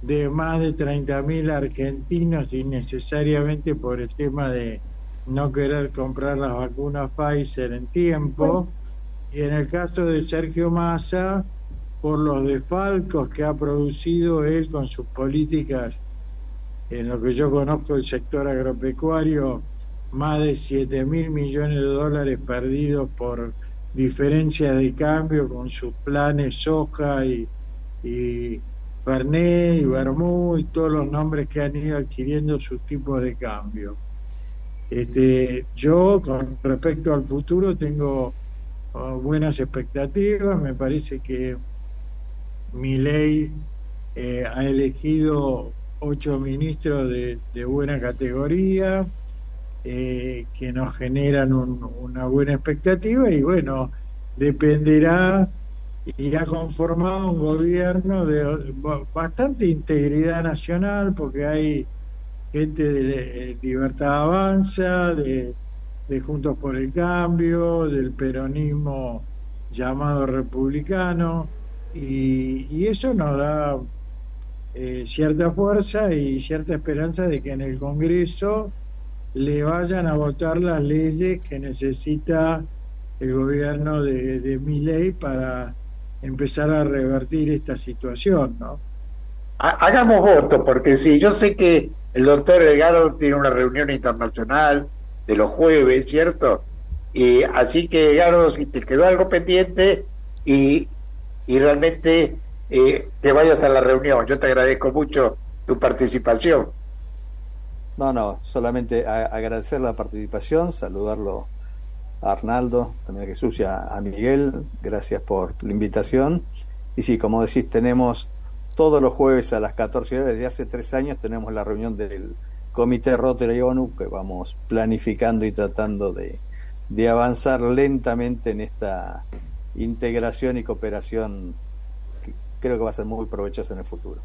de más de 30.000 argentinos innecesariamente por el tema de no querer comprar las vacunas Pfizer en tiempo. Y en el caso de Sergio Massa, por los desfalcos que ha producido él con sus políticas en lo que yo conozco el sector agropecuario, más de 7 mil millones de dólares perdidos por diferencia de cambio con sus planes soja y, y Fernet y Bermú y todos los nombres que han ido adquiriendo sus tipos de cambio. Este, yo, con respecto al futuro, tengo uh, buenas expectativas. Me parece que mi ley eh, ha elegido ocho ministros de, buena categoría eh, que nos generan una buena expectativa y bueno, dependerá y ha conformado un gobierno de bastante integridad nacional porque hay gente de Libertad Avanza, de, Juntos por el Cambio, del peronismo llamado republicano, y, eso nos da eh, cierta fuerza y cierta esperanza de que en el Congreso le vayan a votar las leyes que necesita el gobierno de, de para empezar a revertir esta situación, ¿no? Hagamos voto, porque sí, yo sé que el doctor Delgado tiene una reunión internacional de los jueves, ¿cierto? Y así que, Edgardo, si te quedó algo pendiente y, y realmente eh, que vayas a la reunión, yo te agradezco mucho tu participación. No, no, solamente agradecer la participación, saludarlo a Arnaldo, también a Jesús y a, Miguel, gracias por la invitación. Y sí, como decís, tenemos todos los jueves a las 14 horas, desde hace tres años tenemos la reunión del Comité Rotary ONU que vamos planificando y tratando de, de avanzar lentamente en esta integración y cooperación que creo que va a ser muy provechosa en el futuro.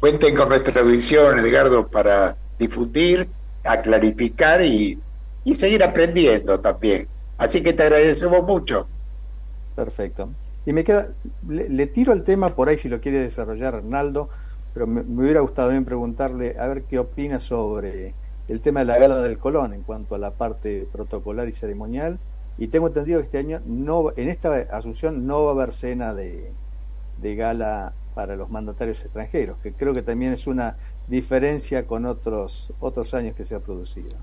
Cuenten con nuestra visión, Edgardo, para difundir, a clarificar y, y seguir aprendiendo también. Así que te agradecemos mucho. Perfecto. Y me queda, le, tiro el tema por ahí si lo quiere desarrollar Arnaldo, pero me, hubiera gustado bien preguntarle a ver qué opina sobre el tema de la gala del Colón en cuanto a la parte protocolar y ceremonial. Y tengo entendido que este año, no en esta asunción, no va a haber cena de, de gala para los mandatarios extranjeros, que creo que también es una diferencia con otros, otros años que se ha producido.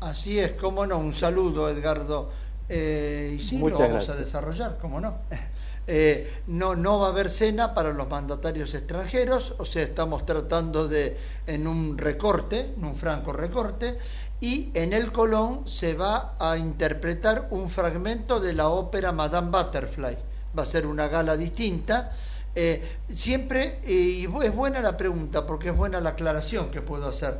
Así es, cómo no, un saludo Edgardo. Eh, y sí, lo vamos a desarrollar, cómo no. Eh, no, no va a haber cena para los mandatarios extranjeros, o sea, estamos tratando de, en un recorte, en un franco recorte, y en el Colón se va a interpretar un fragmento de la ópera Madame Butterfly. Va a ser una gala distinta eh, siempre, y es buena la pregunta, porque es buena la aclaración que puedo hacer.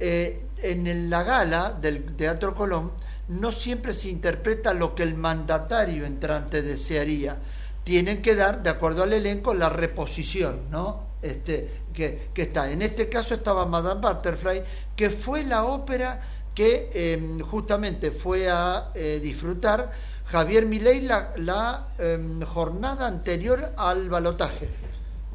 Eh, en la gala del Teatro Colón no siempre se interpreta lo que el mandatario entrante desearía. Tienen que dar, de acuerdo al elenco, la reposición, ¿no? Este, que, está. En este caso estaba Madame Butterfly, que fue la ópera que justamente fue a eh, disfrutar Javier Milei la, em, jornada anterior al balotaje.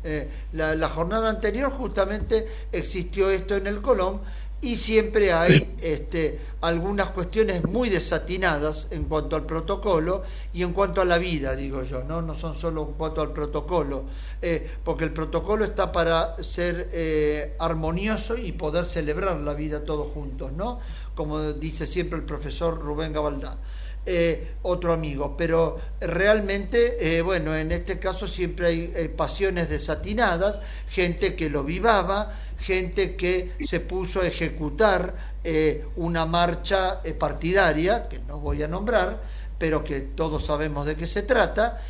Eh, la, jornada anterior justamente existió esto en el Colón y siempre hay este, algunas cuestiones muy desatinadas en cuanto al protocolo y en cuanto a la vida, digo yo, no, no son solo en cuanto al protocolo, eh, porque el protocolo está para ser eh, armonioso y poder celebrar la vida todos juntos, ¿no? Como dice siempre el profesor Rubén Gabaldá. Eh, otro amigo. Pero realmente, eh, bueno, en este caso siempre hay eh, pasiones desatinadas, gente que lo vivaba, gente que se puso a ejecutar una marcha partidaria, que no voy a nombrar, pero que todos sabemos de qué se trata.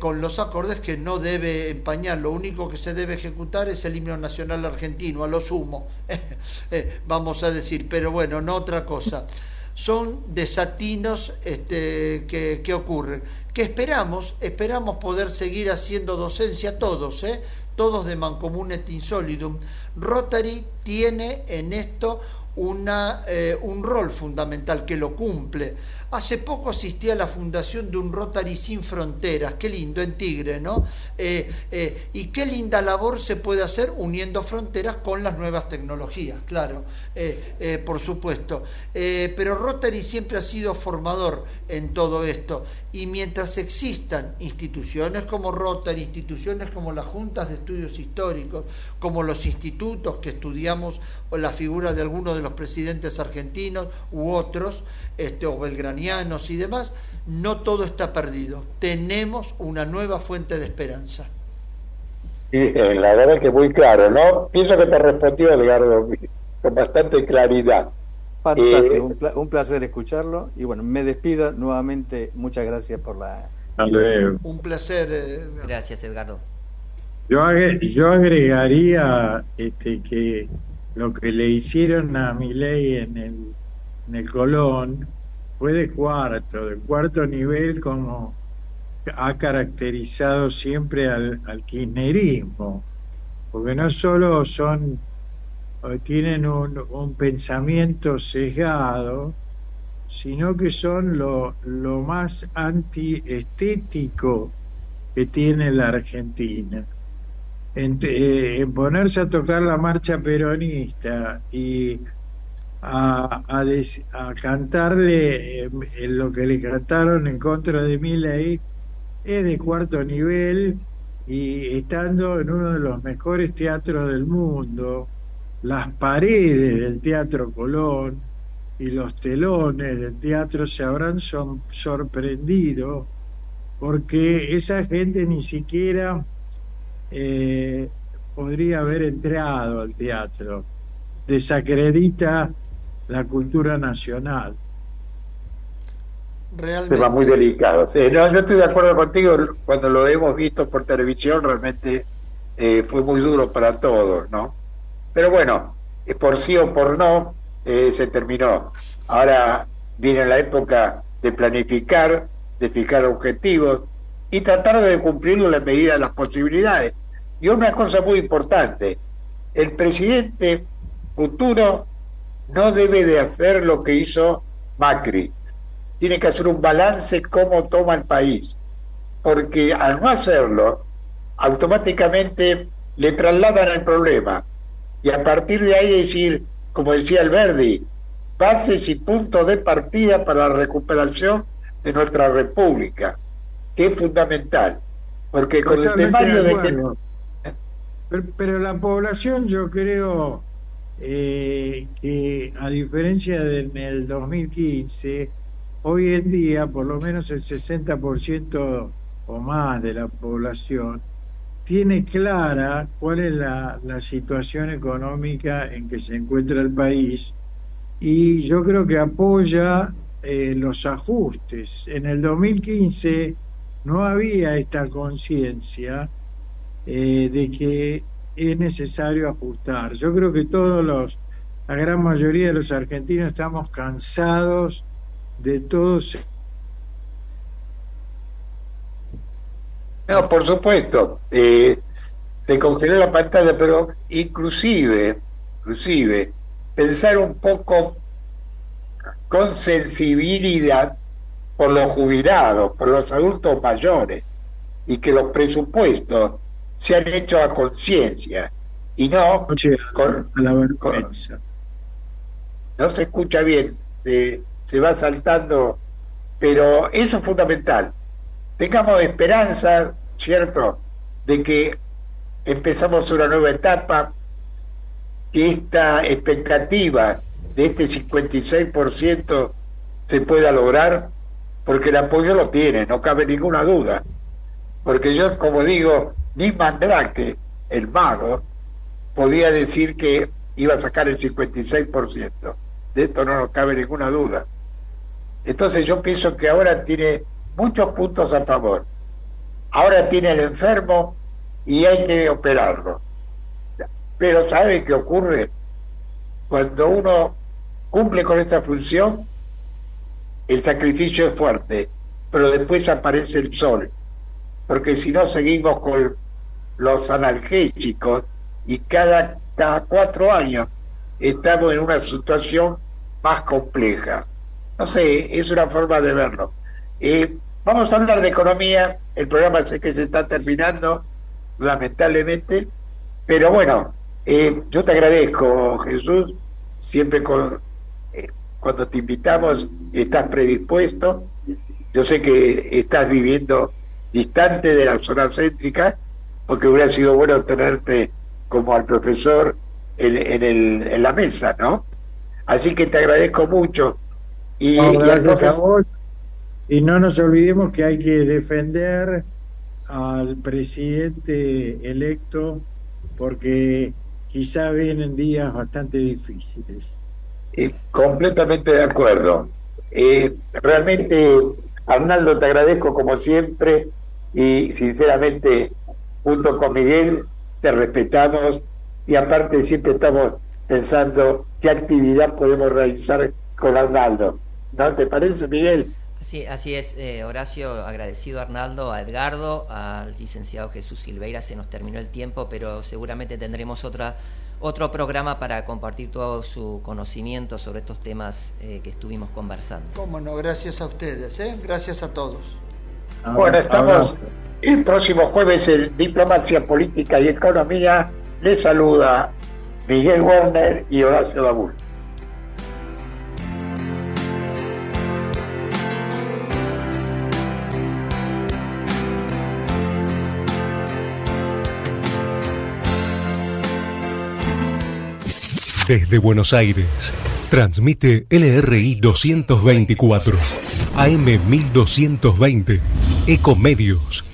con los acordes que no debe empañar, lo único que se debe ejecutar es el himno nacional argentino, a lo sumo, vamos a decir, pero bueno, no otra cosa son desatinos este, que, que, ocurren. Que esperamos, esperamos poder seguir haciendo docencia todos, ¿eh? todos de Mancomunet Insolidum. Rotary tiene en esto una, eh, un rol fundamental que lo cumple Hace poco asistí a la fundación de un Rotary Sin Fronteras, qué lindo, en Tigre, ¿no? Eh, eh, y qué linda labor se puede hacer uniendo fronteras con las nuevas tecnologías, claro, eh, por supuesto. pero Rotary siempre ha sido formador en todo esto. Y mientras existan instituciones como Rotary, instituciones como las juntas de estudios históricos, como los institutos que estudiamos o la figura de algunos de los presidentes argentinos u otros, este, o belgranianos y demás, no todo está perdido. Tenemos una nueva fuente de esperanza. Sí, eh, la verdad que muy claro, ¿no? Pienso que te respondió Edgardo con bastante claridad. Fantástico, eh, un, placer escucharlo y bueno, me despido nuevamente, muchas gracias por la... Un placer. Eh, gracias Edgardo. Yo, yo agregaría este, que lo que le hicieron a Milei en el en el Colón fue de cuarto, de cuarto nivel como ha caracterizado siempre al, al kirchnerismo, porque no solo son eh, tienen un, pensamiento sesgado, sino que son lo, lo más antiestético que tiene la Argentina. En, eh, en, ponerse a tocar la marcha peronista y a, cantarle eh, lo que le cantaron en contra de Milley es de cuarto nivel y estando en uno de los mejores teatros del mundo, las paredes del Teatro Colón y los telones del teatro se habrán sorprendido porque esa gente ni siquiera eh, podría haber entrado al teatro. Desacredita la cultura nacional. Realmente. Tema muy delicado. Sí, no, yo estoy de acuerdo contigo. Cuando lo hemos visto por televisión, realmente eh, fue muy duro para todos, ¿no? Pero bueno, eh, por sí o por no, eh, se terminó. Ahora viene la época de planificar, de fijar objetivos y tratar de cumplirlo en la medida de las posibilidades. Y una cosa muy importante, el presidente futuro no debe de hacer lo que hizo Macri. Tiene que hacer un balance cómo toma el país. Porque al no hacerlo, automáticamente le trasladan el problema. Y a partir de ahí decir, como decía Alberdi, bases y puntos de partida para la recuperación de nuestra república, que es fundamental. Porque con el temaño de que... Pero, pero la población yo creo eh, que a diferencia del 2015, hoy en día por lo menos el 60% o más de la población tiene clara cuál es la, situación económica en que se encuentra el país y yo creo que apoya eh, los ajustes. En el 2015 no había esta conciencia eh, de que es necesario ajustar. Yo creo que todos los, la gran mayoría de los argentinos estamos cansados de todos. No, por supuesto. Eh, se congeló la pantalla, pero inclusive, inclusive, pensar un poco con sensibilidad por los jubilados, por los adultos mayores, y que los presupuestos se han hecho a conciencia y no con, la vergüenza. no se escucha bien, se, se va saltando, pero eso es fundamental. Tengamos esperanza, ¿cierto?, de que empezamos una nueva etapa, que esta expectativa de este 56% se pueda lograr, porque el apoyo lo tiene, no cabe ninguna duda. Porque yo, como digo, ni Mandrake, el mago, podía decir que iba a sacar el 56%. De esto no nos cabe ninguna duda. Entonces yo pienso que ahora tiene muchos puntos a favor. Ahora tiene el enfermo y hay que operarlo. Pero ¿sabe qué ocurre? Cuando uno cumple con esta función, el sacrificio es fuerte, pero después aparece el sol. Porque si no seguimos con los analgésicos y cada, cada cuatro años estamos en una situación más compleja. No sé, es una forma de verlo. Eh, vamos a hablar de economía, el programa sé que se está terminando, lamentablemente, pero bueno, eh, yo te agradezco, Jesús, siempre con, eh, cuando te invitamos estás predispuesto, yo sé que estás viviendo distante de la zona céntrica, porque hubiera sido bueno tenerte como al profesor en, en, el, en la mesa, ¿no? Así que te agradezco mucho. Y, y no nos olvidemos que hay que defender al presidente electo porque quizá vienen días bastante difíciles. completamente de acuerdo. Eh, realmente, Arnaldo, te agradezco como siempre y sinceramente junto con Miguel, te respetamos y aparte siempre estamos pensando qué actividad podemos realizar con Arnaldo. ¿No te parece, Miguel? Sí, así es, eh, Horacio, agradecido a Arnaldo, a Edgardo, al licenciado Jesús Silveira, se nos terminó el tiempo, pero seguramente tendremos otra, otro programa para compartir todo su conocimiento sobre estos temas eh, que estuvimos conversando. Cómo no, gracias a ustedes, ¿eh? gracias a todos. Bueno, estamos... El próximo jueves en Diplomacia Política y Economía les saluda Miguel Werner y Horacio Dabul. Desde Buenos Aires, transmite LRI 224, AM 1220, Ecomedios